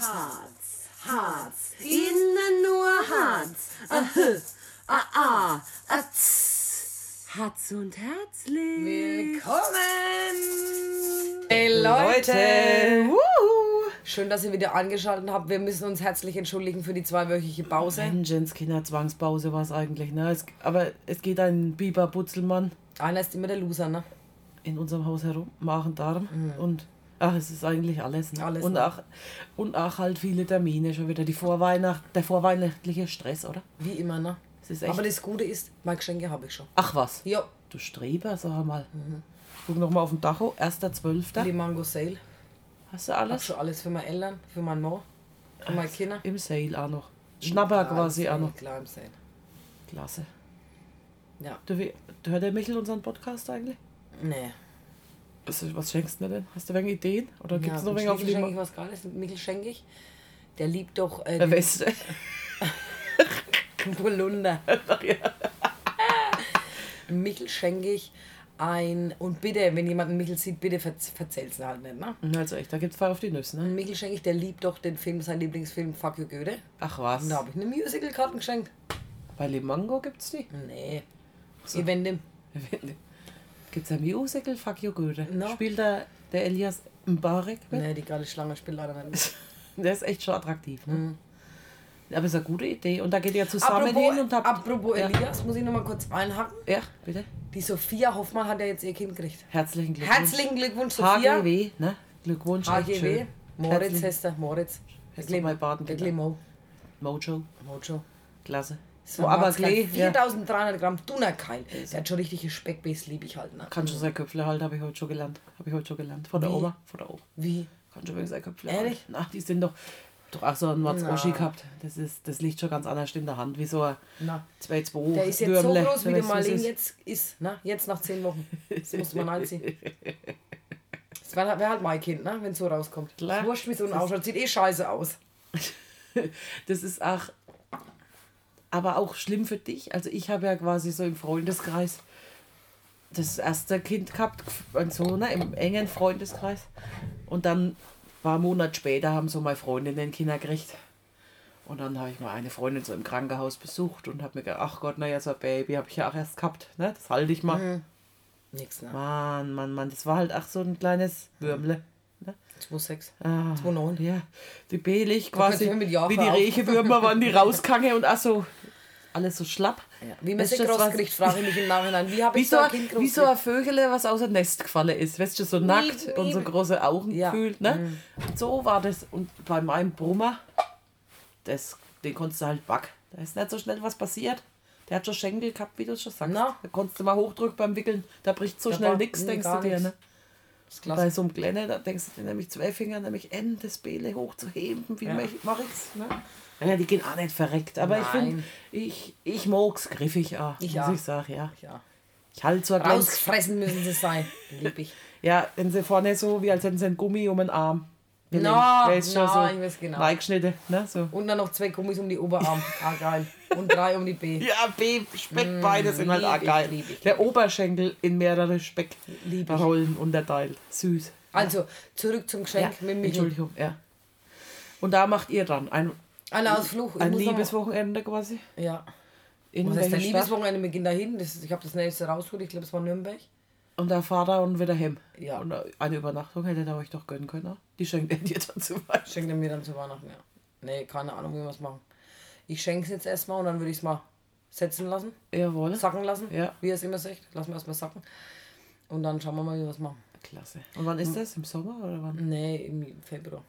Harz, Harz, innen nur Harz. Ahö, ah, ah, ah, tss. Harz und herzlich. Willkommen! Hey Leute! Wuhu. Schön, dass ihr wieder angeschaltet habt. Wir müssen uns herzlich entschuldigen für die zweiwöchige Pause. Vengeance, Kinderzwangspause war es eigentlich, ne? Es, aber es geht ein Biber Butzelmann Einer ist immer der Loser, ne? in unserem Haus herum, Magen, Darm und ach, es ist eigentlich alles, ne? Alles, und, ne? auch, und auch halt viele Termine schon wieder. Die Vorweihnacht, der vorweihnachtliche Stress, oder? Wie immer, ne? Es ist echt. Aber das Gute ist, mein Geschenke habe ich schon. ach was, Ja, du Streber, sag mal. Ich guck noch mal auf den Dacho, 1.12. die Mango Sale. Hast du Hab alles? schon alles für meine Eltern, für meinen Mann, für meine Kinder. Im Sale auch noch. Schnapper quasi auch noch. Klar, im Sale. Klasse. Ja. Du hört der Michel unseren Podcast eigentlich? Nee. Was, was schenkst du mir denn? Hast du wegen Ideen? Oder gibt es ja, noch wegen auf Michel schenke ich was Geiles. Michel schenke ich. Der liebt doch äh, Der Weste? Polunder. Michel schenke ich ein. Und bitte, wenn jemand einen Michel sieht, bitte verz verzähl's halt nicht, ne? Also echt, da gibt's Fall auf die Nüsse, ne? Michel schenke ich, der liebt doch den Film, sein Lieblingsfilm Fuck You Goethe. Ach was. Und da habe ich eine Musical-Karte geschenkt. Bei Limango gibt's die? Nee. Eventim. Gibt's ein Musical? Fuck you Goethe. No. Spielt der, der Elias Mbarek mit? Nee, die gerade Schlange spielt leider nicht. Der ist echt schon attraktiv, ne? Aber ist eine gute Idee. Und da geht ihr zusammen Apropos, hin und habt... apropos ja. Elias, muss ich noch mal kurz einhaken. ja, bitte. Die Sophia Hoffmann hat ja jetzt ihr Kind gekriegt. Herzlichen Glückwunsch. Herzlichen Glückwunsch, Sophia. HGW, ne? Glückwunsch. HGW. Moritz Herzlichen- heißt er. Moritz. Ist doch mein der Patenkind. Glimo. Mojo. Mojo. Klasse. So, aber aber Klee, ja. 4300 Gramm Dunnerkeil. Der hat schon richtige Speckbase, liebe ich halt. Ne? Kann schon sein Köpfle halten, habe ich heute schon gelernt. Habe ich heute schon gelernt. Von der Wie? Oma. Von der Oma. Wie? Kann schon wegen sein Köpfle Ehrlich? halten. Na, die sind doch... Doch auch so ein Matz-Oschi Na. gehabt. Das, ist, das liegt schon ganz anders in der Hand. Wie so ein Na. 2-2 Der ist jetzt Würmle. so groß, wie Du der Marlene jetzt ist. Ne? Jetzt nach 10 Wochen. Das muss man einziehen. Das wäre wär halt mein Kind, ne? wenn es so rauskommt. Klar. Ist Wurscht, wie so ein ausschaut. Sieht eh scheiße aus. Das ist auch... Aber auch schlimm für dich. Also ich habe ja quasi so im Freundeskreis das erste Kind gehabt, und so, ne, im engen Freundeskreis. Und dann ein paar Monate später haben so meine Freundinnen Kinder gekriegt. Und dann habe ich mal eine Freundin so im Krankenhaus besucht und habe mir gedacht, ach Gott, naja, so ein Baby habe ich ja auch erst gehabt. Ne? Das halte ich mal. Nix, ne? Mann, Mann, Mann, das war halt auch so ein kleines Würmle. Ne? 2,6. Ah, 2,9. Ja, die Belig kannst quasi, wie die auf. Rehewürmer waren die rausgange und auch so, alles so schlapp. Ja. Wie man das groß was- kriegt, frage ich mich im Nachhinein. Wie habe Wie ich so, so ein Kind groß wie so ein Vögele, was aus dem Nest gefallen ist. Weißt du, so nackt Miep, und so große Augen Ja. gefühlt. Ne? Und so war das. Und bei meinem Brummer, das, den konntest du halt back. Da ist nicht so schnell was passiert. Der hat schon Schenkel gehabt, wie du es schon sagst. Na? Da konntest du mal hochdrücken beim Wickeln. Da bricht so Da schnell nichts, denkst du dir. Ne? Bei so einem Kleine, da denkst du dir nämlich zwei Finger, nämlich N, das Beele hochzuheben. Wie Ja. mach ich's? Ne? Naja, die gehen auch nicht verreckt. Aber ich finde, Nein. ich, ich mag's griffig auch, Ich muss auch. ich sagen. Ja. Ich halte zwar ganz Rausgefressen müssen sie sein. Lieb ich. ja, wenn sie vorne so, wie als hätten sie ein Gummi um den Arm. No, der ist schon no, so ich weiß genau. reingeschnitten, ne, so. Und dann noch zwei Gummis um die Oberarm. Ah, geil. Und drei um die B. Ja, B, Speckbeine sind halt auch ich, geil. lieb ich, Der Oberschenkel in mehrere ich. Speckrollen unterteilt. Süß. Also, zurück zum Geschenk Ja, mit Michel. Entschuldigung, ja. Und da macht ihr dann ein, Ein Ausflug. Ich ein Liebeswochenende quasi? Ja. In Was heißt Stadt? Liebeswochenende? Wir gehen dahin. Das, ich habe das nächste rausgeholt. Ich glaube, es war Nürnberg. Und der Vater und wieder heim. Ja. Und eine Übernachtung hätte er euch doch gönnen können. ne? Die schenkt er dir dann zu Weihnachten. Schenkt er mir dann zu Weihnachten, ja. Nee, keine Ahnung, wie wir es machen. Ich schenke es jetzt erstmal und dann würde ich es mal setzen lassen, Jawohl. sacken lassen, Ja. wie er es immer sagt. Lassen wir erstmal sacken. Und dann schauen wir mal, wie wir es machen. Klasse. Und wann ist das? Im Sommer oder wann? Nee, im Februar.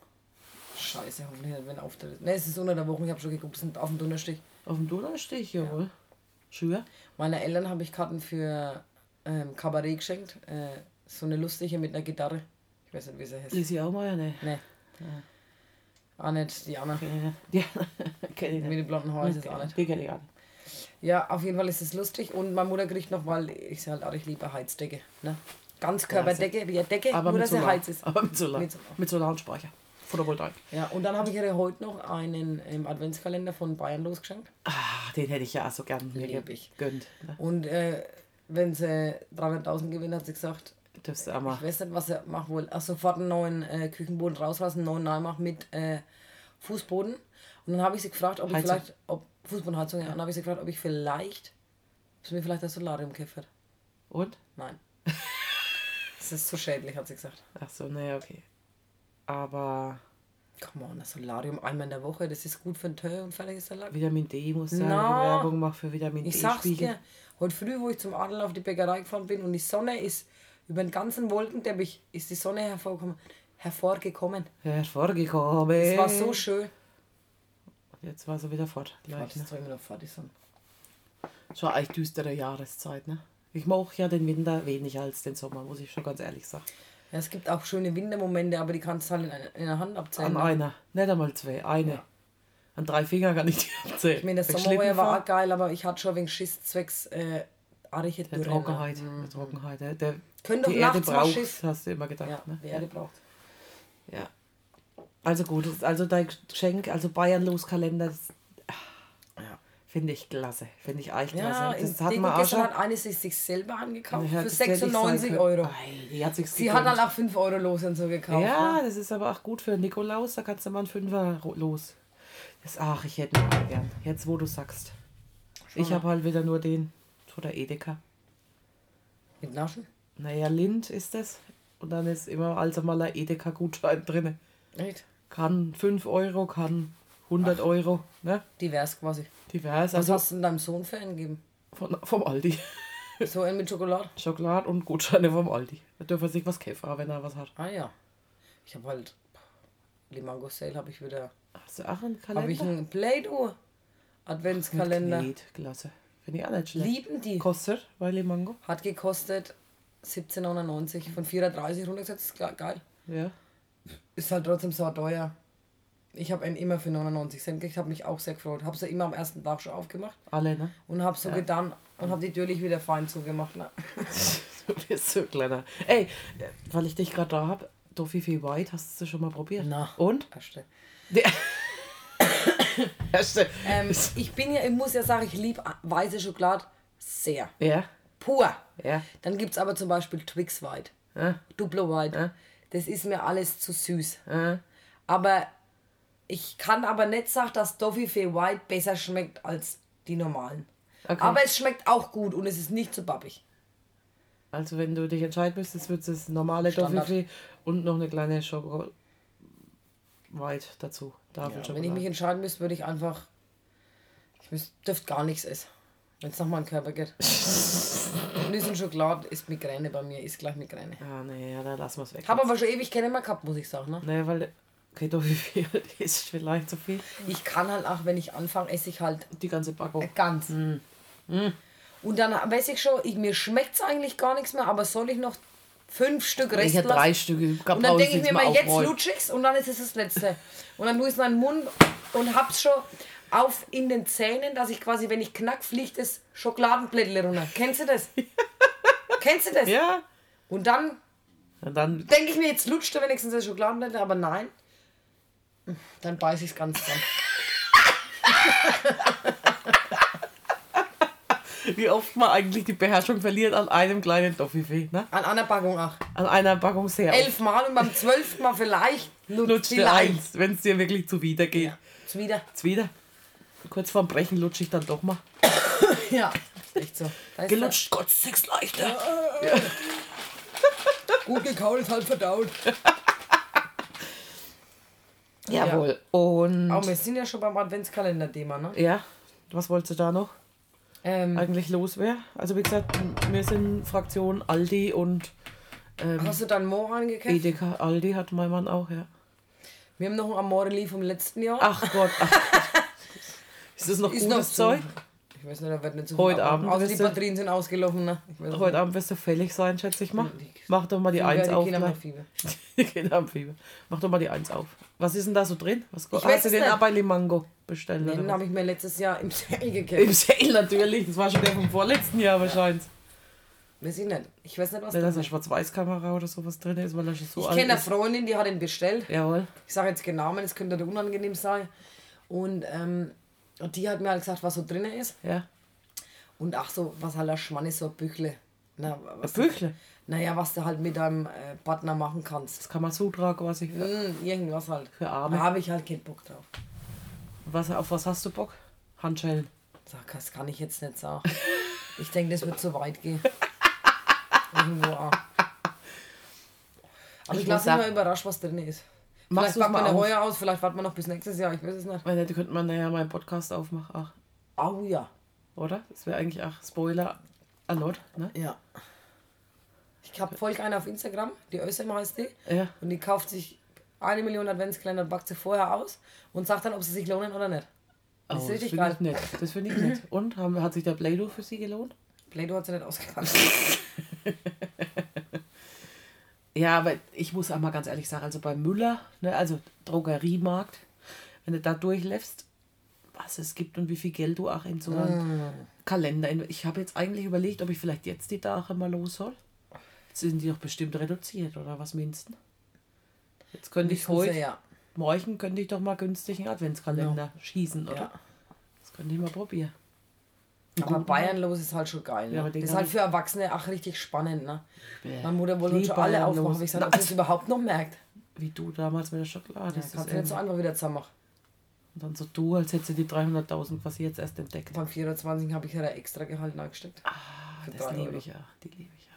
Scheiße, hoffentlich nicht, wenn Auftritt. Nee, es ist unter der Woche, ich habe schon geguckt, es sind auf dem Donnerstag. Auf dem Donnerstich, jawohl. Schür. Meiner Eltern habe ich Karten für ähm, Kabarett geschenkt. Äh, so eine lustige mit einer Gitarre. Ich weiß nicht, wie sie heißt. Auch mal, ja, ne? Nee. Auch nicht, die Anna. Ja, kenn ich Mit nicht. den blonden Haaren ist es auch nicht. Die kenn ich auch nicht. Ja, auf jeden Fall ist es lustig. Und meine Mutter kriegt noch, weil ich sie halt auch, ich liebe Heizdecke. Ne? Ganzkörperdecke, wie eine Decke, Aber nur mit dass sie heiz ist. Aber mit Solar. Mit Solar. Mit Solarspeicher. Photovoltaik. Ja, und dann habe ich ihr heute noch einen im Adventskalender von Bayern losgeschenkt. Ah, den hätte ich ja auch so gern mir Lieb ich. gegönnt. Ne? Und äh, wenn sie 300.000 gewinnt, hat sie gesagt, Darfst du auch mal. ich weiß nicht, was er macht wohl. Ach, sofort einen neuen äh, Küchenboden rauslassen, einen neuen Neumacht mit äh, Fußboden. Und dann habe ich sie gefragt, ob ich Heizung. vielleicht, ob Fußbodenheizung, ja. Und dann habe ich sie gefragt, ob ich vielleicht, ob sie mir vielleicht das Solarium gekauft Und? Nein. das ist zu schädlich, hat sie gesagt. Ach so, naja, okay. Aber Come on, das Solarium einmal in der Woche, das ist gut für den Tö und fertig ist der Lack. Vitamin D muss sein, Na. Werbung macht für Vitamin Ich D. sag's Spiegel. dir, heute früh, wo ich zum Adel auf die Bäckerei gefahren bin und die Sonne ist über den ganzen Wolkenteppich, ist die Sonne hervorgekommen. hervorgekommen. Hervorgekommen. Es war so schön. Jetzt war sie wieder fort. Gleich, das ne? doch immer noch fertig. Sonne. Schon echt düstere Jahreszeit, ne? Ich mag ja den Winter weniger als den Sommer, muss ich schon ganz ehrlich sagen. Ja, es gibt auch schöne Wintermomente, aber die kannst du halt in, einer- in der Hand abzählen. An ne? einer, nicht einmal zwei, eine. Ja. An drei Fingern kann ich die abzählen. Ich meine, der Wenn Sommer war, auch geil, aber ich hatte schon wegen Schiss zwecks äh, arige Der. Trockenheit. Ne? Der Trockenheit. Der, der, doch die Erde braucht, Schiss. hast du immer gedacht. Ja, ne? die Erde braucht. Ja. Also gut, das- also dein Geschenk, also Bayern los Kalender, das Ja. Finde ich klasse. Finde ich echt Ja, klasse. in Das hat man auch schon. hat eine sich, sich selber angekauft Ja, für das hätte ich sagen 96 können. Euro. Ei, die hat sich's Sie hat gegönnt. dann auch 5 Euro los und so gekauft. Ja, Ne? das ist aber auch gut für Nikolaus, da kannst du mal einen Fünfer ro- los. Das, ach, ich hätte ihn gern. Jetzt, wo du sagst. Ich ne? habe halt wieder nur den von der Edeka. Mit Naschen? Naja, Lind ist das. Und dann ist immer also mal ein Edeka-Gutschein drin. Echt? Kann 5 Euro, kann 100 Euro. Ne? Divers quasi. Divers. Was Also hast du denn deinem Sohn für einen gegeben? von, vom Aldi. So einen mit Schokolade? Schokolade und Gutscheine vom Aldi. Da dürfen sich was kaufen, wenn er was hat. Ah ja. Ich habe halt Limango Sale habe ich wieder. Hast du auch einen Kalender? Habe ich einen Play-Doh Adventskalender. Knet, klasse. Finde ich auch nicht schlecht. Lieben die. Kostet, weil die Mango. Hat gekostet 17,99 von 4,30 runtergesetzt. Ist ge- geil. Ja. Ist halt trotzdem so teuer. Ich habe einen immer für 99 Cent gekriegt, habe mich auch sehr gefreut. Habe sie immer am ersten Tag schon aufgemacht Alle, ne? und habe so getan und habe die Türlich wieder fein zugemacht. Ne? Du bist so kleiner. Ey, weil ich dich gerade da habe, Toffee White, hast du schon mal probiert? Na. Und? Erste. Erste. Ähm, ich bin ja, ich muss ja sagen, ich liebe weiße Schokolade sehr. Ja, Pur. ja. Dann gibt es aber zum Beispiel Twix White, ja, Duplo White. Ja. Das ist mir alles zu süß. ja. Aber ich kann aber nicht sagen, dass Toffee White besser schmeckt als die normalen. Okay. Aber es schmeckt auch gut und es ist nicht zu babbig. Also wenn du dich entscheiden müsstest, wird es normale Standard. Toffee und noch eine kleine Schoko White dazu. Ja, wenn ich mich entscheiden müsste, würde ich einfach. Ich dürfte gar nichts essen. Wenn es nach meinem Körper geht. Nüsse und Schokolade ist Migräne bei mir, ist gleich Migräne. Ah, nee, ja, dann lassen wir es weg. Habe aber schon ewig keine mehr gehabt, muss ich sagen. Ne? Nee, weil okay, Toffee ist vielleicht zu viel. Ich kann halt auch, wenn ich anfange, esse ich halt Die ganze Packung. ganz. Und dann weiß ich schon, ich, mir schmeckt es eigentlich gar nichts mehr, aber soll ich noch fünf Stück Ich Rest hätte drei Stücke. Und dann denke ich mir mal, jetzt lutschig's und dann ist es das letzte. Und dann tue ich es in meinen Mund und hab's schon auf in den Zähnen, dass ich quasi, wenn ich knack, fliegt das Schokoladenblättle runter. Kennst du das? Kennst du das? Ja. Und dann Und dann denke ich mir, jetzt lutscht er wenigstens das Schokoladenblättle, aber nein. Dann beiß ich es ganz zusammen. wie oft man eigentlich die Beherrschung verliert an einem kleinen Toffifee, ne? An einer Packung auch. An einer Packung sehr oft. Elfmal und beim zwölften Mal vielleicht lutscht dir eins, wenn es dir wirklich zuwider geht. Ja. Jetzt wieder. Kurz vorm Brechen lutsche ich dann doch mal. Ja, ist echt so. Gelutscht, Gott, sechs leichter. der- Gut gekaut ist halt verdaut. Jawohl. Und Aber wir sind ja schon beim Adventskalender-Thema, ne? ja, was wolltest du da noch Ähm, eigentlich loswerden? Also wie gesagt, wir sind Fraktion Aldi und ähm, hast du dann Moor angekauft? Edeka. Aldi hat mein Mann auch, ja. Wir haben noch ein Amorelli vom letzten Jahr. Ach Gott. Ach. Ist das noch Ist gutes noch zu. Ich weiß nicht, da wird nicht so Heute. Abend Außer die du- Batterien sind ausgelaufen, ne? Heute Abend wirst du fällig sein, schätze ich mal. Die- Mach doch mal die nicht. Eins die auf. Kinder gleich. haben Fieber. Die Kinder haben Fieber. Mach doch mal die Eins auf. Was ist denn da so drin? Was Ich weiß hast du den nicht. auch bei Limango bestellt? Den habe ich mir letztes Jahr im Sale Im gekauft. Sale natürlich. Das war schon der vom vorletzten Jahr wahrscheinlich. Weiß ich nicht. Ich weiß nicht, was Wenn da das eine ist. Schwarz-Weiß-Kamera oder sowas drin ist, weil er schon so Ich kenne eine ist. Freundin, die hat ihn bestellt. Jawohl. Ich sage jetzt den Namen, es könnte unangenehm sein. Und, ähm, und die hat mir halt gesagt, was so drin ist. Ja. Und ach so, was halt der Schmann ist, so ein Büchle. Na, Ein was Büchle. Naja, was du halt mit deinem äh, Partner machen kannst. Das kann man Sutra quasi. Für, Hm, irgendwas halt. für Arme. Da habe ich halt keinen Bock drauf. Was, auf was hast du Bock? Handschellen. Sag, das kann ich jetzt nicht sagen. Ich denke, das wird zu weit gehen. Irgendwo auch. Aber Ich ich, lasse mich mal überrascht, was drin ist. Machst Vielleicht packt man mal eine heuer aus, vielleicht warten wir noch bis nächstes Jahr, ich weiß es nicht. Weil da könnte man nachher mal einen Podcast aufmachen. Ach, Au ja. oder? Das wäre eigentlich auch Spoiler alert, ne? Ja. Ich habe folge eine auf Instagram, die Ösem heißt die. Ja. Und die kauft sich eine Million Adventskalender und backt sie vorher aus und sagt dann, ob sie sich lohnen oder nicht. Das Oh, ist das richtig finde geil. ich nett. Das finde ich nett. Und haben, hat sich der Play-Doh für sie gelohnt? Play-Doh hat sie nicht ausgepackt. Ja, aber ich muss auch mal ganz ehrlich sagen, also bei Müller, ne, also Drogeriemarkt, wenn du da durchläufst, was es gibt und wie viel Geld du auch in so einen Kalender. in- Ich habe jetzt eigentlich überlegt, ob ich vielleicht jetzt die Tage mal los soll. Jetzt sind die doch bestimmt reduziert, oder was du? Jetzt könnte ich heute, ja. morgen könnte ich doch mal günstig einen Adventskalender schießen, oder? Ja. Das könnte ich mal probieren. Aber Bayern los ist halt schon geil. Ja, Ne? den das ist halt für Erwachsene auch richtig spannend. Ne? Meine Mutter wollte schon alle aufmachen, aber ich sage, ob sie es überhaupt noch merkt. Wie du damals mit der Schokolade. Das Das kannst du nicht so einfach wieder zusammen machen. Und dann so du, als hättest du die 300.000, was ich jetzt erst entdeckt Beim 24 habe ich ja da extra Gehalt angesteckt. Ah, Für das liebe Euro. ich ja. Die liebe ich ja.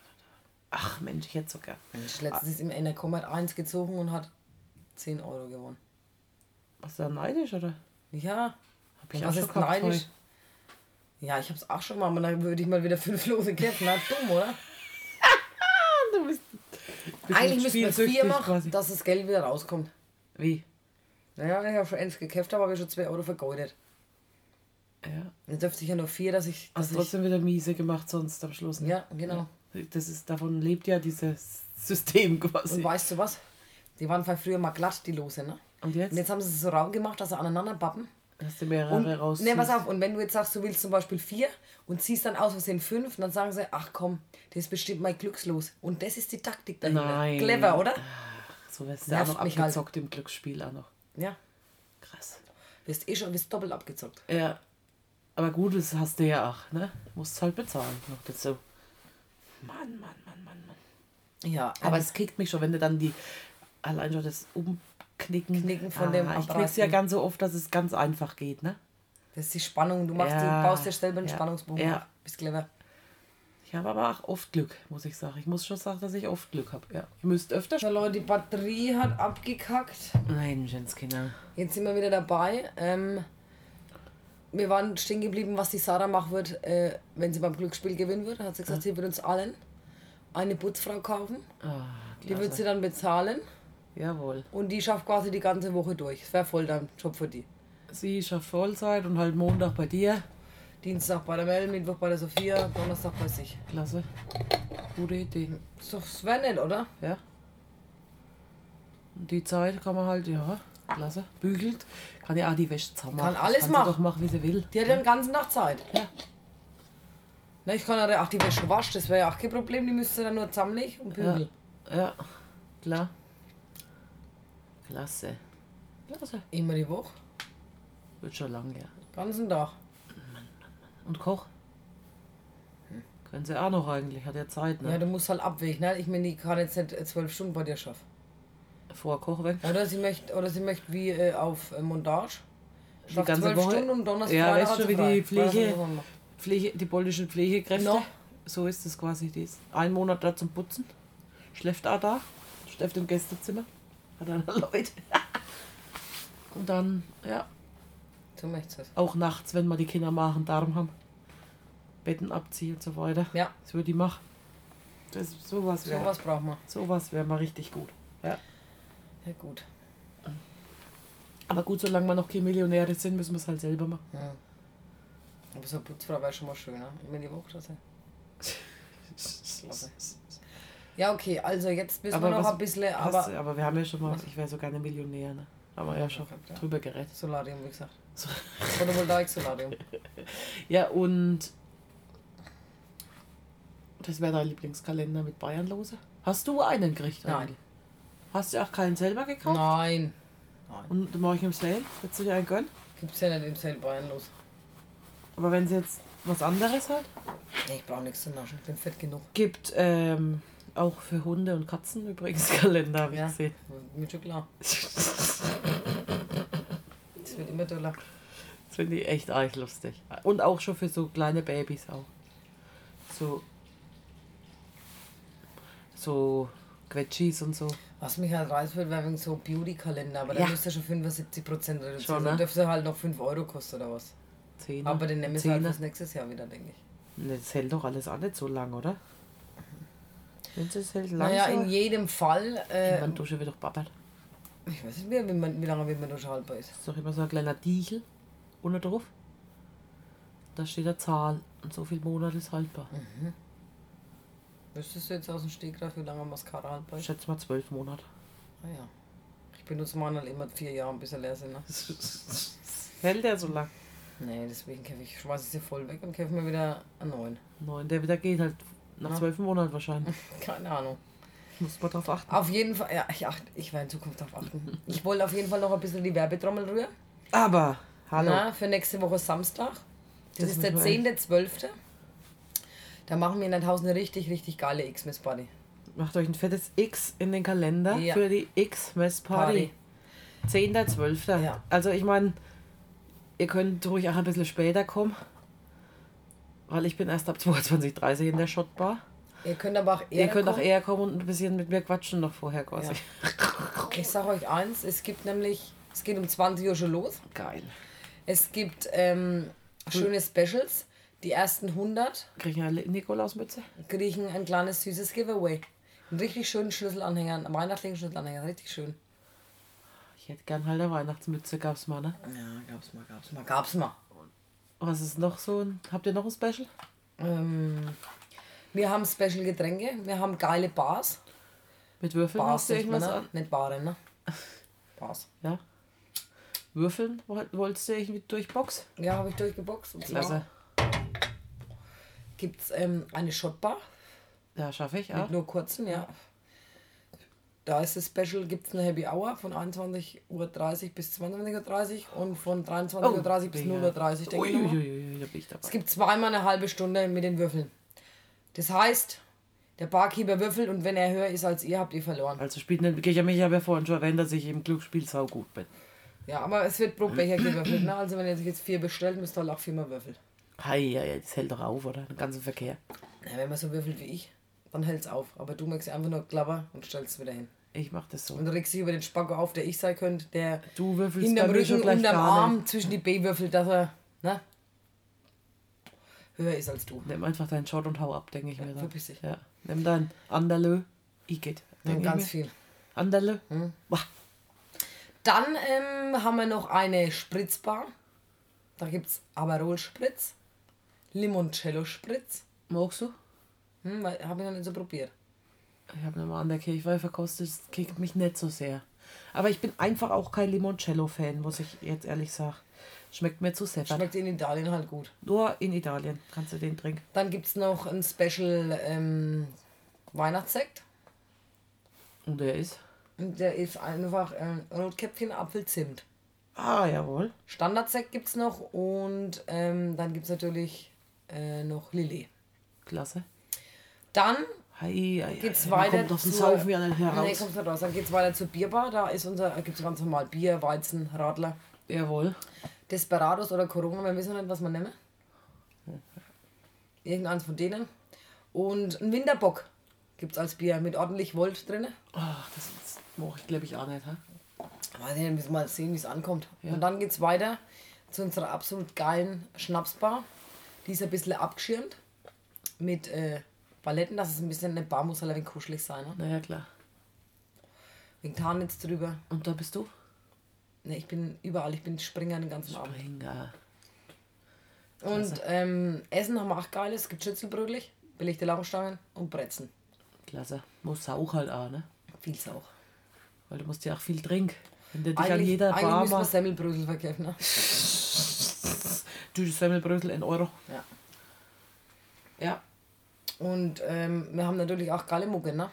Ach Mensch, ich hätte so gern. Mensch, letztens ist im hat eins gezogen und hat 10 Euro gewonnen. Du da neidisch, oder? Ja, Hab ich was auch ist neidisch? heute. Ja, ich hab's auch schon mal, aber dann würde ich mal wieder fünf Lose kämpfen. Na, dumm, oder? Du bist, bist Eigentlich nicht müssten wir vier machen, quasi. dass das Geld wieder rauskommt. Wie? Naja, wenn ich habe schon eins gekämpft habe, habe ich schon 2 Euro vergeudet. Ja. Dann dürfte ich ja nur vier, dass ich. Dass Hast trotzdem wieder miese gemacht sonst am Schluss. ne? ja, genau. Das ist, davon lebt ja dieses System Und quasi. weißt du was? Die waren früher mal glatt, die Lose, ne? Und jetzt? Und jetzt haben sie es so rau gemacht, dass sie aneinander pappen. Hast du mehrere Und, raus. ne, pass auf, und wenn du jetzt sagst, du willst zum Beispiel vier und ziehst dann aus Versehen fünf, dann sagen sie, ach komm, das ist bestimmt mein Glückslos. Und das ist die Taktik dahinter. Nein. Clever, oder? So wirst du auch noch mich halt. abgezockt im Glücksspiel auch noch. Ja. Krass. Wirst eh schon wirst doppelt abgezockt. Ja. Aber gut, das hast du ja auch, ne? Musst halt bezahlen noch dazu. Mann, Mann, Mann, Mann, Mann. Ja, Aber es kickt mich schon, wenn du dann die allein schon das Umknicken. Knicken von dem Ich knick's ja ganz so oft, dass es ganz einfach geht, ne? das ist die Spannung. Du machst, Ja, du baust dir selber einen ja, Spannungsbogen ja. Bist clever. Ich habe aber auch oft Glück, muss ich sagen. Ich muss schon sagen, dass ich oft Glück habe. Ja. Ihr müsst öfter So Leute, die Batterie hat abgekackt. Nein, Jenskinder. Jetzt sind wir wieder dabei. Ähm, wir waren stehen geblieben, was die Sarah machen wird, äh, wenn sie beim Glücksspiel gewinnen wird. Hat sie gesagt, sie wird uns allen eine Putzfrau kaufen. Ah, Die wird sie dann bezahlen Jawohl. und die schafft quasi die ganze Woche durch. Das wäre voll dein Job für die. Sie schafft Vollzeit und halt Montag bei dir. Dienstag bei der Mel, Mittwoch bei der Sophia, Donnerstag bei sich. Klasse. Gute Idee. Doch- Das wäre nett, oder? Ja. Und die Zeit kann man halt, ja, klasse. Bügelt. Kann ja auch die Wäsche zusammen Kann alles kann machen. Doch machen, wie sie will. Die hat ja den ganzen Tag Zeit. Ja. Na, ich kann ja auch die Wäsche waschen, das wäre ja auch kein Problem. Die müsste dann nur zusammenlegen und bügeln. Ja, klar. Klasse. Klasse. Immer die Woche. Wird schon lang, ja. Ganzen Tag. Und Koch? Können sie auch noch eigentlich, hat ja Zeit, Ja, ne? du musst halt abwägen. Ne? Ich meine, die kann jetzt nicht äh, zwölf Stunden bei dir schaffen. Vor Koch weg. Oder sie möchte, oder sie möchte wie äh, auf äh, Montage. Schafft ganze zwölf Woche? Stunden und Donnerstag Ja, weißt du, wie frei. die Pflege-. Pflege, die polnischen Pflegekräfte. No. So ist es quasi. Die ist ein Monat da zum Putzen. Schläft auch da. Schläft im Gästezimmer. Hat dann Leute. Und dann, ja, So möchtest du es. auch nachts, wenn wir die Kinder machen, Darm haben. Betten abziehen und so weiter. Ja, Das würde die machen. Das, sowas wäre sowas braucht man. sowas wär mal richtig gut. Ja. Ja, gut. Aber gut, solange wir noch keine Millionäre sind, müssen wir es halt selber machen. Ja. Aber so eine Putzfrau wäre schon mal schön, ne? Immer die Woche, das Klasse. Ja, okay, also jetzt müssen Aber wir noch was ein bisschen, aber du- aber wir haben ja schon mal, ich wäre so gerne Millionär, ne? Haben wir ja schon ja. drüber geredet. Solarium, wie gesagt. So. Photovoltaik-Solarium. Ja, und das wäre dein Lieblingskalender mit Bayernlose. Hast du einen gekriegt? Nein. eigentlich? Hast du auch keinen selber gekauft? Nein. Nein. Und morgen im Sale? Würdest du dir einen gönnen? Gibt's ja nicht im Sale Bayern los. Aber wenn sie jetzt was anderes halt. Nee, ich brauche nichts zu naschen, ich bin fett genug. Gibt ähm, auch für Hunde und Katzen übrigens Kalender, habe ich Ja, gesehen. mir schon klar. Das wird immer doller. Das finde ich echt arg lustig. Und auch schon für so kleine Babys auch. So. So Quetschis und so. Was mich halt reizt, wird, wäre wegen so Beauty-Kalender, aber Ja. da müsste schon 75% reduzieren. Schon, ne? Dann dürfte halt noch 5 Euro kosten oder was. Zehner. Aber den nehmen wir halt fürs nächstes Jahr wieder, denke ich. Ne, Das hält doch alles auch nicht so lang, oder? Wenn es hält lang Naja, in jedem Fall, äh, Man Dusche wird doch babbelt. ich weiß nicht mehr, wie, man, wie lange wird man durchhaltbar ist. Das ist doch immer so ein kleiner Diegel unten drauf. Da steht eine Zahl und so viel Monat ist haltbar. Wüsstest du jetzt aus dem Stegreif, wie lange Mascara haltbar ist? schätze mal zwölf Monate. Ah ja. Ich benutze meinen halt immer vier Jahre, bis er leer sind. Ne? Hält der so lang? Nee, deswegen kämpfe ich, schmeiße ich sie voll weg und kämpfe mir wieder einen neuen. Neun, der wieder geht halt nach zwölf Monaten wahrscheinlich. Keine Ahnung. Muss man drauf achten. Auf jeden Fall, ja, ich, acht, ich werde in Zukunft darauf achten. Ich wollte auf jeden Fall noch ein bisschen die Werbetrommel rühren. Aber, hallo. Na, für nächste Woche Samstag. Das, Das ist der müssen wir 10.12. Da machen wir in der Haus eine richtig, richtig geile X-Miss-Party. Macht euch ein fettes X in den Kalender Ja. für die X-Mess-Party. 10.12. Ja. Also ich meine, ihr könnt ruhig auch ein bisschen später kommen. Weil ich bin erst ab 22.30 in der Shotbar. Ihr könnt aber auch eher ihr könnt auch kommen. eher kommen und ein bisschen mit mir quatschen noch vorher quasi. Ich sage euch eins, es gibt nämlich, es geht um 20 Uhr schon los. Geil. Es gibt ähm, schöne Specials. Die ersten 100 Krieg ich eine Nikolausmütze? kriegen ein kleines süßes Giveaway. Einen richtig schönen Schlüsselanhänger, einen weihnachtlichen Schlüsselanhänger, richtig schön. Ich hätte gern halt eine Weihnachtsmütze, gab's mal, ne? Ja, gab's mal, gab's mal, gab's mal. Was ist noch so ein. Habt ihr noch ein Special? Ähm, wir haben Special Getränke, wir haben geile Bars. Mit Würfeln Bars hast du irgendwas ne? an? Nicht Baren, ne? Bars. Ja. Würfeln woll- wolltest du irgendwie durch Box? Ja, habe ich durchgeboxt. Und Klasse. gibt es ähm, eine Shotbar Ja, schaffe ich, ja. mit nur kurzen, ja. Da ist das Special, gibt es eine Happy Hour von 21.30 Uhr bis 22.30 Uhr und von 23.30 Uhr bis 0.30 Uhr, denke ich. nochmal. Uiuiui, da bin ich dabei. Es gibt zweimal eine halbe Stunde mit den Würfeln. Das heißt, der Barkeeper würfelt und wenn er höher ist als ihr, habt ihr verloren. Also spielt nicht, ich habe mich ja vorhin schon erwähnt, dass ich im Glücksspiel sau gut bin. Ja, aber es wird pro Becher gewürfelt. Ne? Also wenn ihr jetzt vier bestellt, müsst ihr halt auch viermal würfeln. Hei, ja, ja, das hält doch auf, oder? Den ganzen Verkehr. Ja, wenn man so würfelt wie ich, dann hält es auf. Aber du magst einfach nur klapper und stellst es wieder hin. Ich mach das so. Und regst dich über den Spacko auf, der ich sein könnte, der Du würfelst hinterm mir Rücken, gleich unterm Arm nicht. zwischen die B würfelt, dass er ne, höher ist als du. Nimm einfach deinen Shot und hau ab, denke ich mir dann. verpiss dich. Ja. Nimm dein Anderlö, Igitt. Denk ich ganz mir. viel. Hm. Anderlö? Wah, Dann ähm, haben wir noch eine Spritzbar. Da gibt es Aperol-Spritz, Limoncello-Spritz. magst du? Hm, habe ich noch nicht so probiert. Ich habe mal an der Kirchweih verkostet, das kickt mich nicht so sehr. Aber ich bin einfach auch kein Limoncello-Fan, muss ich jetzt ehrlich sagen. Schmeckt mir zu seppert. Schmeckt in Italien halt gut. Nur in Italien kannst du den trinken. Dann gibt es noch ein Special ähm, Weihnachtssekt. Und der ist? Und der ist einfach ähm, Rotkäppchen Apfelzimt. Ah, jawohl. Standardsekt gibt es noch und ähm, dann gibt es natürlich äh, noch Lillet. Klasse. Dann geht's man weiter Kommt auf den zur- Saufen ja nicht Nee, heraus. kommt's nicht raus. Dann geht's weiter zur Bierbar. Da ist unser, gibt es ganz normal Bier, Weizen, Radler, Jawohl. Desperados oder Corona, wir wissen nicht, was wir nehmen. Irgendeins von denen. Und ein Winterbock gibt es als Bier mit ordentlich Volt drin. Ach, das moch ich glaube ich auch nicht. Weiß ich nicht, müssen wir mal sehen, wie es ankommt. Ja. Und dann geht's weiter zu unserer absolut geilen Schnapsbar. Die ist ein bisschen abgeschirmt mit äh, Paletten, dass es ein bisschen eine Bar muss halt ein wenig kuschelig sein. Ne? Naja, klar. Wegen Tarnnetz drüber. Und da bist du? Ne, ich bin überall, ich bin Springer den ganzen Abend. Springer. Und ähm, Essen haben wir auch geiles. Es gibt Schnitzelbrötlich, belegte Laugenstangen und Brezen. Klasse. Muss auch halt auch, ne? Viel Sauch. Weil du musst ja auch viel trinken. Wenn du dich an Eigentlich, jeder eigentlich Bar müssen wir. Semmelbrösel verkaufen. Ne? Du, Semmelbrösel in Euro. Ja. Ja. Und ähm, wir haben natürlich auch geile Mucke, ne?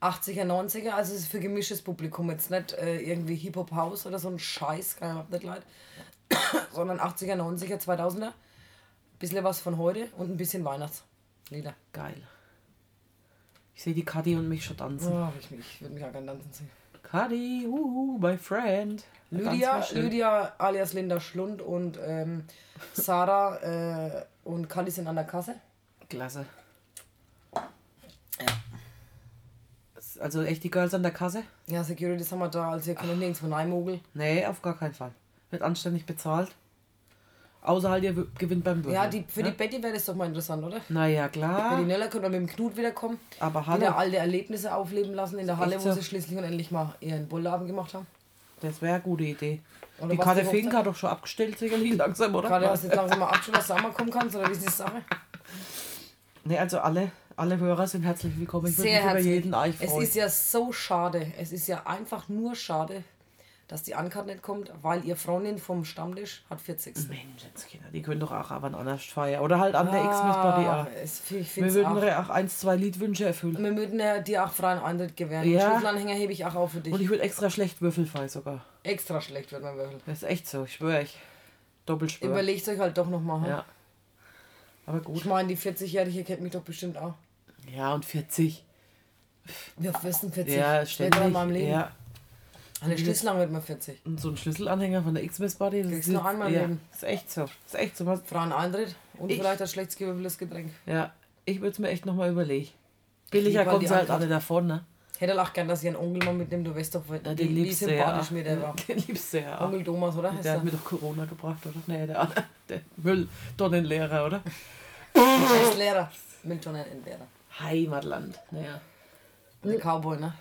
80er, 90er, also es ist für gemischtes Publikum jetzt nicht äh, irgendwie Hip-Hop-House oder so ein Scheiß, kann ich nicht leid. Sondern 80er, 90er, 2000er. bisschen was von heute und ein bisschen Weihnachtslieder. Geil. Ich sehe die Kadi und mich schon tanzen. Oh, ich, ich würde mich auch gerne tanzen sehen. Kadi, uhu, my friend. Lydia, schön. Lydia alias Linda Schlund und ähm, Sarah äh, und Kali sind an der Kasse. Klasse. Also echt die Girls an der Kasse? Ja, Security haben wir da, also ihr könnt nirgendwo reinmogeln. Nee, auf gar keinen Fall. Wird anständig bezahlt. Außer halt ihr gewinnt beim Würfeln. Ja, die, für die Betty wäre das doch mal interessant, oder? Naja, Für die klar. Nella könnte man mit dem Knut wiederkommen. Aber Wieder hallo, alte Erlebnisse aufleben lassen in der Halle, wo so. sie schließlich und endlich mal ihren Bullabend gemacht haben. das wäre eine gute Idee. Oder die Karte Fink hat doch schon abgestellt, sicherlich langsam, oder? Gerade hast du jetzt langsam mal abgeschaut, dass du auch mal kommen kannst, oder wie ist die Sache? Nee, also alle, alle Hörer sind herzlich willkommen. Ich würde mich Sehr über herzlich. jeden Es ist ja so schade, es ist ja einfach nur schade, dass die Ankarte nicht kommt, weil ihr Freundin vom Stammtisch hat 40. Menschenskinder, die können doch auch aber anders feiern. Oder halt an der X-Miss-Party Ah, auch. Wir würden auch. auch eins, zwei Liedwünsche erfüllen. Wir würden ja dir auch freien Eintritt gewähren. Ja. Schlüsselanhänger hebe ich auch auf für dich. Und ich würde extra schlecht würfelfrei sogar. Extra schlecht wird man würfeln. Das ist echt so, ich schwöre ich. Doppelschwör. Überlegt euch halt doch nochmal. Ja. Aber Ich gut. meine, die 40-Jährige kennt mich doch bestimmt auch. Ja, und 40. Wir wissen 40. Ja, Später in ständig. meinem Leben. Ja. Eine Schlüsselang wird man 40. Und so ein Schlüsselanhänger von der X-Miss-Party, das Kriegst ist noch einmal ja, Leben. ist echt so. Ist echt so. Was- Freien Eintritt und Ich- vielleicht ein schlecht gewürfeltes Getränk. Ja, ich würde es mir echt nochmal überlegen. Billiger kommt halt Antwort. alle davon, ne? Ich hätte auch gern, dass ihr einen Onkel mal mitnimmt. Du weißt doch, wie, Ja, den liebst du ja. mir der war. Den liebst du ja. Onkel Thomas, oder? Der hat mir doch Corona gebracht, oder? Nee, der, der Mülltonnenlehrer, oder? Ist Lehrer. Miltonen Entbehrer. Heimatland. Naja. Der Cowboy, ne?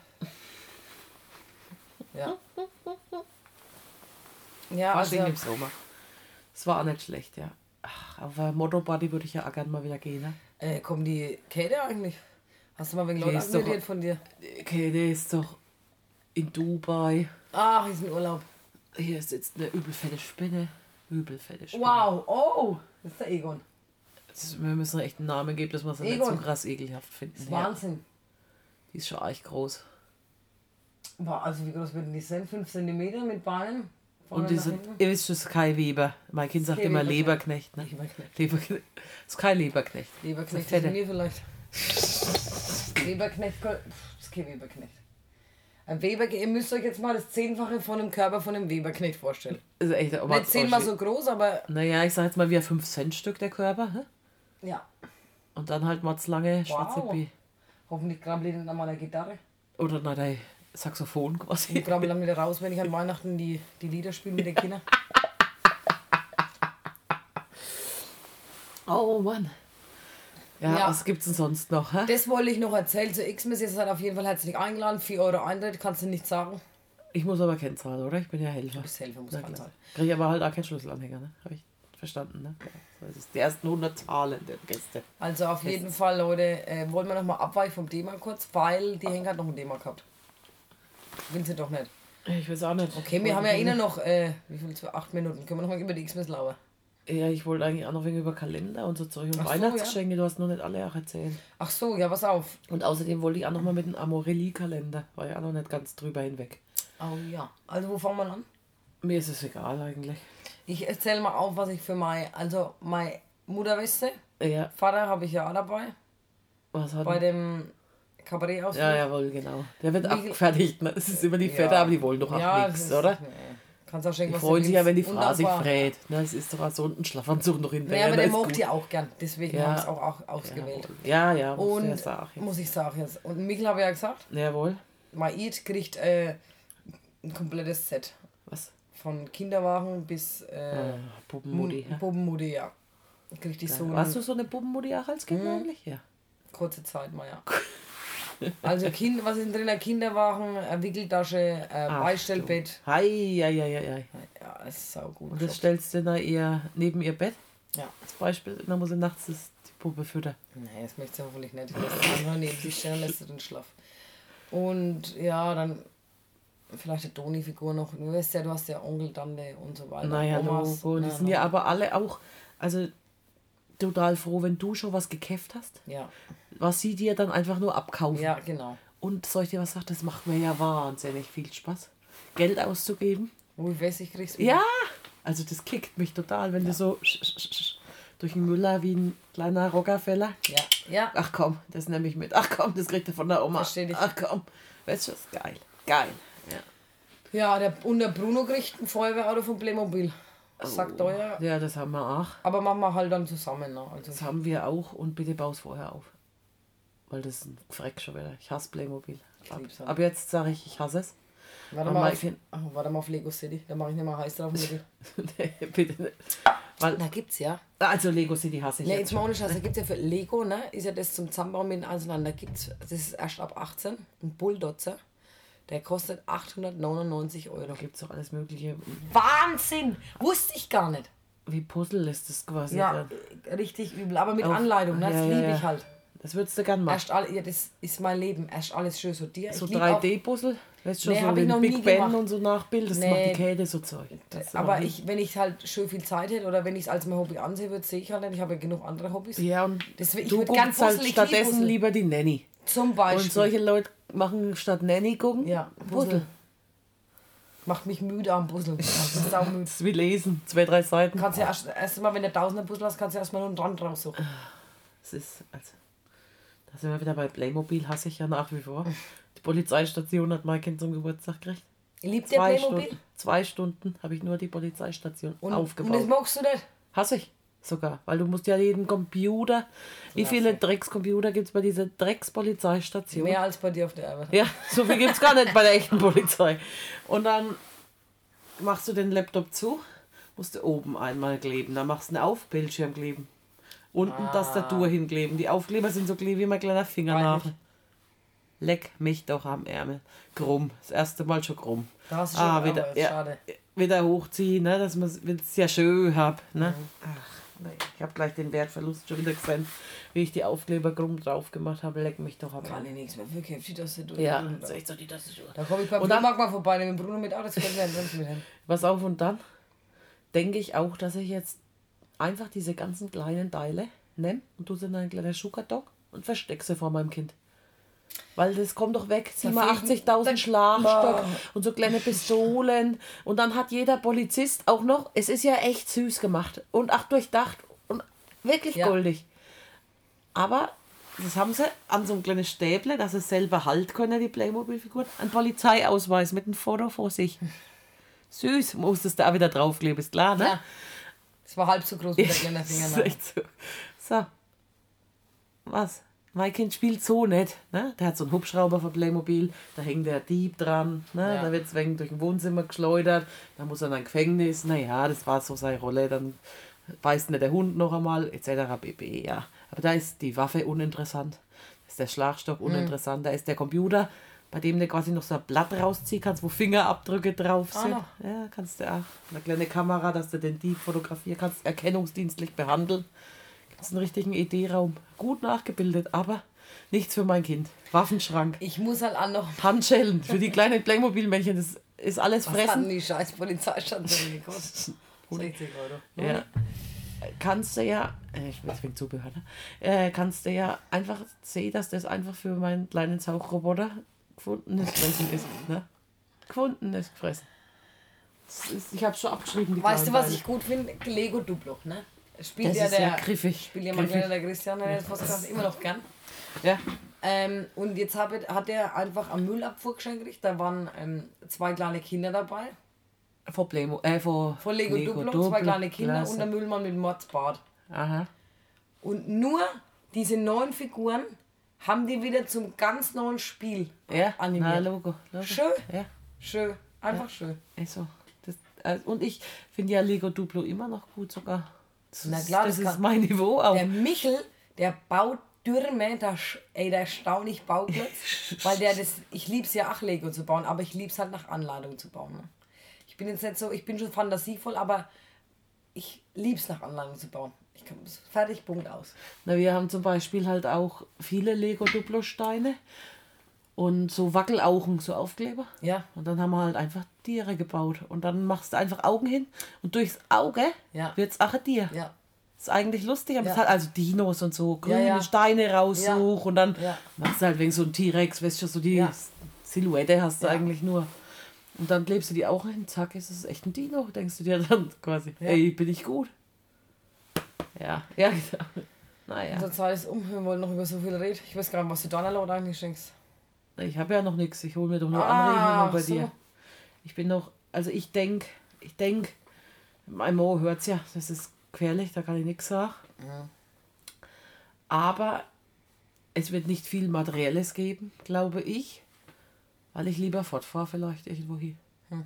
Ja. Ja, Fasching also, im Sommer. Das war auch nicht schlecht, ja. Ach, auf Motto-Party würde ich ja auch gerne mal wieder gehen, ne? äh, kommen die Käthe eigentlich? Hast du mal wegen Leute ist akquiriert von dir? Okay, der ist doch in Dubai. Ach, ist ein Urlaub. Hier sitzt eine übelfette Spinne. Übelfette Spinne. Wow, oh, das ist der Egon. Das, wir müssen echt einen Namen geben, dass wir es nicht so krass ekelhaft Das finden. ist Ja. Wahnsinn. Die ist schon echt groß. Wow, also wie groß würden die sein? 5 cm mit Beinen? Und die nach sind, hinten? ihr wisst schon, das ist kein Weber. Mein Kind sagt immer Leberknecht. Leberknecht. Ne? Leberknecht. Leberknecht. Das ist kein Leberknecht. Leberknecht Das ist ist mir vielleicht. Das ist kein Weberknecht. Ein Weber, ihr müsst euch jetzt mal das Zehnfache von dem Körper von einem Weberknecht vorstellen. Das ist echt, aber Nicht zehnmal so groß, aber Naja, ich sag jetzt mal wie ein 5-Cent-Stück der Körper. Hä? Ja. Und dann halt lange schwarze Wow. B. Hoffentlich krabbelt ihr an meiner Gitarre. Oder na, dein Saxophon Ich quasi. krabbel dann wieder raus, wenn ich an Weihnachten die, die Lieder spiele mit den Kindern. Oh Mann. Ja, Ja. was gibt's denn sonst noch? Hä? Das wollte ich noch erzählen zu Xmas. Ihr seid auf jeden Fall herzlich eingeladen. 4 Euro Eintritt, kannst du nicht sagen. Ich muss aber kennen zahlen, oder? Ich bin ja Helfer. Du bist Helfer, musst Na zahlen. Krieg ich aber halt auch keinen Schlüsselanhänger, ne? Habe ich verstanden, ne? Ja, so ist es. Die ersten 100 Zahlen der Gäste. Also auf jeden Fall, Leute, äh, wollen wir noch mal abweichen vom Thema kurz, weil die Henk hat noch ein Thema gehabt. Will sie doch nicht. Ich weiß auch nicht. Okay, wir haben ja innen noch, äh, wie viel, zwei, acht Minuten. Können wir noch mal über die Xmas lauern? Ja, ich wollte eigentlich auch noch wegen über Kalender und so Zeug und Ach so, Weihnachtsgeschenke. Du hast noch nicht alle auch erzählt. Ach so, ja, pass auf. Und außerdem wollte ich auch noch mal mit dem Amorelli-Kalender. War ja auch noch nicht ganz drüber hinweg. Oh ja. Also wo fangen wir an? Mir ist es egal eigentlich. Ich erzähle mal auf, was ich für meine, also meine Mutterweste, Ja, Vater habe ich ja auch dabei, was hat bei dem Kabarettausflug. Ja, jawohl, genau. Der wird Wie- abgefertigt. Ne? Es ist immer die Ja. Fette, aber die wollen doch auch Ja, nichts, oder? Nee. Kannst auch schenken, Die freuen sich ja, wenn die Frau sich frät. Ne? Das ist doch auch so ein Schlafanzug noch hinterher. Nee, aber ne? der mag die auch gern, deswegen Ja. habe ich es auch, auch ausgewählt. Ja, ja, muss Und ja muss ich sagen jetzt. Und Michael habe ja gesagt, Jawohl. Maid kriegt äh, ein komplettes Set. Von Kinderwagen bis äh, Äh, Puppenmutti. Mu- Puppenmutti, ja. So Ja. eine Warst du so eine Puppenmutti auch als Mhm. Kind eigentlich? Ja. kurze Zeit mal, ja. Also kind, was ist denn drin? Ein Kinderwagen, eine Wickeltasche, ein Ach, Beistellbett. Hei, ja, ja, ja, ja. Ja, das ist sau gut. Und das stellst du dann ihr neben ihr Bett Ja. als Beispiel. Dann muss sie nachts das, die Puppe füttern. Nee, das möchte sie hoffentlich nicht. Sie einfach neben sich und lässt sie den Schlaf. Und ja, dann vielleicht eine Toni-Figur noch. Du weißt ja, du hast ja Onkel, Tante und so weiter. Naja, Omas. Logo. Die sind ja aber alle auch, also total froh, wenn du schon was gekäfft hast, Ja, was sie dir dann einfach nur abkaufen. ja, genau. Und soll ich dir was sagen, das macht mir ja wahnsinnig viel Spaß. Geld auszugeben. Wo ich weiß, ich krieg's Ja, also das kickt mich total, wenn du so durch den Müller wie ein kleiner Rockefeller. Ja, ja. Ach komm, das nehme ich mit. Ach komm, das kriegt er von der Oma. Versteh dich. Ach komm, weißt du, das ist geil. Geil. Ja. Ja, der, und der Bruno kriegt ein Feuerwehrauto von Playmobil. Sagt euer. ja, das haben wir auch. Aber machen wir halt dann zusammen. Ne? Also, Das haben wir auch und bitte baus vorher auf. Weil das ist ein Freck schon wieder. Ich hasse Playmobil. Ab, ab jetzt sage ich, ich hasse es. warte, mal auf, find- oh, warte mal auf Lego City. Da mache ich nicht mal heiß drauf. Nee, bitte nicht. Weil, Da gibt's ja. also Lego City hasse ich Ne, jetzt jetzt mal ohne Scheiß, da gibt es ja für Lego, ne, ist ja das zum Zusammenbauen mit den Einzelnen, da gibt's, das ist erst ab 18, ein Bulldotzer, der kostet 899 Euro. Gibt es doch alles mögliche. Wahnsinn! Wusste ich gar nicht. Wie Puzzle ist das quasi. Ja, dann. richtig übel, aber mit Auf- Anleitung, ne, das ja, ja, liebe ja. ich halt. Das würdest du gern machen. Erst alle, ja, das ist mein Leben, erst alles schön sortiert. So ich lieb auch- 3D-Puzzle? Weißt du schon, Nee, so hab ich den noch Big nie Ben gemacht. und so nachbildest, das Nee. macht die Kälte so Zeug. Das Aber ich, wenn ich halt schön viel Zeit hätte oder wenn ich es als mein Hobby ansehe würde, sehe ich halt nicht. Ich habe ja genug andere Hobbys. Ja, und Deswegen- ich du würd gern guckst halt ich stattdessen lieber die Nanny. Zum Beispiel. Und solche Leute machen statt Nanny gucken, ja, Puzzle. Puzzle. Macht mich müde am ist saumüde. Das ist wie lesen, zwei, drei Seiten. kannst ja erst, erst mal, wenn du tausender Puzzle hast, kannst du erst mal nur einen Rand raussuchen. Das ist, also, da sind wir wieder bei Playmobil, hasse ich ja nach wie vor. Die Polizeistation hat mein Kind zum Geburtstag gekriegt. Liebt ihr Zwei Playmobil? Stunden, zwei Stunden habe ich nur die Polizeistation Und, aufgebaut. und das magst du nicht? Hasse ich sogar, weil du musst ja jeden Computer, wie viele Dreckscomputer gibt es bei dieser Dreckspolizeistation? Mehr als bei dir auf der Arbeit. Ja, so viel gibt es gar nicht bei der echten Polizei. Und dann machst du den Laptop zu, musst du oben einmal kleben, dann machst du einen Aufbildschirm kleben. Unten Ah. Tastatur hinkleben. Die Aufkleber sind so klein wie mein kleiner Fingernagel. Leck mich doch am Ärmel. Krumm. Das erste Mal schon krumm. Da hast du schon Ah, wieder, ja, schade. wieder hochziehen, ne, dass man es ja schön hab. Ne? Mhm. Ach, nee, ich habe gleich den Wertverlust schon wieder gesehen, wie ich die Aufkleber krumm drauf gemacht habe. Leck mich doch am Kann ich nichts mehr. Wirklich heftig, dass du Ja, da, das ist echt so die Tastatur. da komme ich beim Und dann- Flohmarkt mal vorbei, nehme den Bruno mit, ah, das sein, sonst mit. Was auf und dann denke ich auch, dass ich jetzt einfach diese ganzen kleinen Teile nehme und tue sie in einen kleinen Schuhkarton und verstecke sie vor meinem Kind. Weil das kommt doch weg, Da 87.000 fehlt- Schlagstock und so kleine Pistolen. Und dann hat jeder Polizist auch noch, es ist ja echt süß gemacht und auch durchdacht und wirklich Ja. goldig. Aber das haben sie an so einem kleinen Stäble, dass sie selber halt können, die Playmobil-Figuren. Ein Polizeiausweis mit einem Foto vor sich. Süß, musstest du auch wieder draufkleben, ist klar, ne? Ja. Das war halb so groß wie der kleine Finger. so. So. Was? Mein Kind spielt so nicht. Ne? Der hat so einen Hubschrauber von Playmobil, da hängt der Dieb dran, ne? Ja. da wird es wegen durch ein Wohnzimmer geschleudert, dann muss er in ein Gefängnis, naja, das war so seine Rolle, dann beißt nicht der Hund noch einmal, etc. pp. Ja. Aber da ist die Waffe uninteressant, da ist der Mhm. Schlagstock uninteressant, da ist der Computer, bei dem du quasi noch so ein Blatt rausziehen kannst, wo Fingerabdrücke drauf Ah, sind. noch. Ja, kannst du auch. Eine kleine Kamera, dass du den Dieb fotografieren kannst, erkennungsdienstlich behandeln. Gibt es einen richtigen ED-Raum. Gut nachgebildet, aber nichts für mein Kind. Waffenschrank, Ich muss halt auch noch. Handschellen für die kleinen Playmobil-Männchen, das ist alles Was fressen. die scheiß Polizeistation gekostet? 60 Euro. Ja. Kannst du ja, äh, ich will wegen Zubehör, ne? äh, kannst du ja einfach sehen, dass das einfach für meinen kleinen Saugroboter gefundenes Fressen ist. Ne? Gefundenes Fressen. Das ist, ich habe schon abgeschrieben. Weißt du, was ich gut finde? Lego Duplo, ne? Spielt Das ja ist der. ja griffig. Spielt ja kleiner der Christian, der Podcast immer noch gern. Ja. Ähm, und jetzt ich- hat er einfach am Müllabfuhrgeschenk gekriegt. Da waren ähm, zwei kleine Kinder dabei. Von Playmo, äh, von, Von Lego, Duplo, zwei kleine Kinder Klasse. und der Müllmann mit Mordsbart. Aha. Und nur diese neuen Figuren haben die wieder zum ganz neuen Spiel Ja, na, animiert. Logo. Logo. Schön. Ja, Schön, einfach schön. ist so. Das, äh, und ich finde ja Lego Duplo immer noch gut sogar. Das, Na ist- klar, das das ist mein Niveau auch. Der Michel, der baut Dürme, der, ey, der erstaunlich Bauklotz, weil der das, ich lieb's ja auch Lego zu bauen, aber ich lieb's halt nach Anleitung zu bauen. Ne? Ich bin jetzt nicht so, ich bin schon fantasievoll, aber ich lieb's nach Anleitung zu bauen. Ich kann fertig, Punkt aus. Na, wir haben zum Beispiel halt auch viele Lego Duplo Steine und so Wackelaugen, so Aufkleber. Ja, Und dann haben wir halt einfach Tiere gebaut. Und dann machst du einfach Augen hin und durchs Auge Ja. wird's auch ein Tier. ja, Ist eigentlich lustig, aber Ja. es hat also Dinos und so grüne ja. Steine raussuch und dann machst du halt wegen so ein T-Rex, weißt du, so die Ja. Silhouette hast du eigentlich nur. Und dann klebst du die auch hin, zack, ist es echt ein Dino, denkst du dir dann quasi, ey, bin ich gut. Ja, ja, genau. Naja. Ist um, wir wollen noch über so viel reden. Ich weiß gar nicht, was du Donnerlaut eigentlich schenkst. Ich habe ja noch nichts. Ich hole mir doch nur Ah, Anregungen bei so. dir. Ich bin noch, also ich denke, ich denke, mein Mo hört ja, das ist gefährlich, da kann ich nichts sagen. Aber es wird nicht viel Materielles geben, glaube ich, weil ich lieber fortfahre vielleicht irgendwo hin. Hm.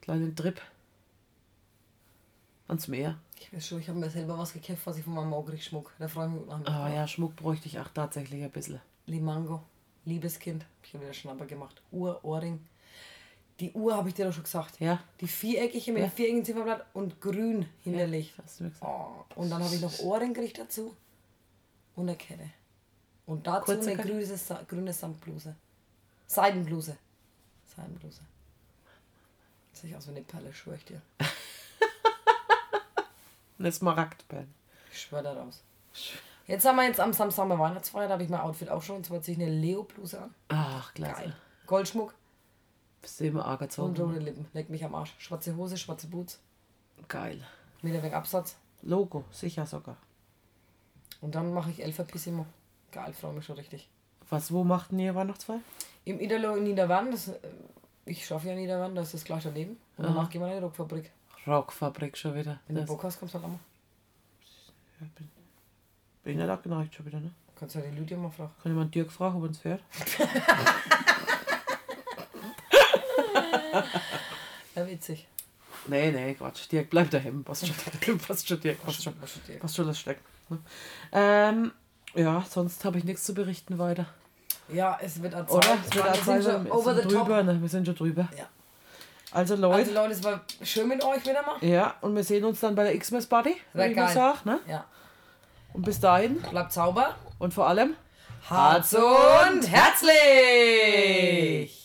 Kleinen Trip. Ans Meer. Ich weiß schon, ich habe mir selber was gekauft, was ich von meinem Auge Schmuck. Da freue ich mich nach. Ah ja, Schmuck bräuchte ich auch tatsächlich ein bisschen. Limango, Liebeskind. Hab Ich habe wieder Schnapper gemacht. Uhr, Ohrring. Die Uhr habe ich dir doch schon gesagt. Ja, Die viereckige mit Ja. dem viereckigen Zifferblatt und grün hinterlegt. hast du mir gesagt. Oh, und dann habe ich noch Ohrring gekriegt dazu. Und eine Kette. Und dazu Kurze eine grüne, grüne Samtbluse. Seidenbluse. Seidenbluse. Sieht aus wie eine Perle, schwör ich dir. Eine Smaragdperle. Ich schwör da raus. Jetzt haben wir jetzt am Samstag Weihnachtsfeier, da habe ich mein Outfit auch schon. Und zwar ziehe ich eine Leo-Bluse an. Ach, klasse. Geil. Goldschmuck Bist du immer arg und rote Lippen. Leck mich am Arsch. Schwarze Hose, schwarze Boots. Geil. Mit ein wenig Absatz. Logo, sicher sogar. Und dann mache ich Elferpissimo. Geil, freue mich schon richtig. Was, wo macht denn ihr Weihnachtsfeier? Im Idalo in Niederwann, das, äh, ich schaffe ja Niederwann, das ist gleich daneben. Und danach gehen wir in die Rockfabrik. Rockfabrik schon wieder. Wenn du Bock hast, kommst du halt auch mal. ja, bin, bin ja da geneigt schon wieder, ne? Kannst du ja die Lydia mal fragen. Kann ich mal Dirk fragen, ob er uns fährt? Ja, witzig. Nee, nee, Quatsch. Dirk, bleib daheim. Passt schon, passt schon Dirk, passt schon. Was schon dir? Passt schon das Stecken. Ne? Ähm, ja, sonst habe ich nichts zu berichten weiter. Ja, es wird Zeit. Oder? Es wird wir auch sind schon wir over the sind top. drüber, ne? Wir sind schon drüber. Ja. Also Leute, Also Leute, es war schön mit euch wieder mal. ja, und wir sehen uns dann bei der Xmas Party, wie man sagt, ne? Ja. Und bis dahin Bleibt sauber. und vor allem Harz und herzlich!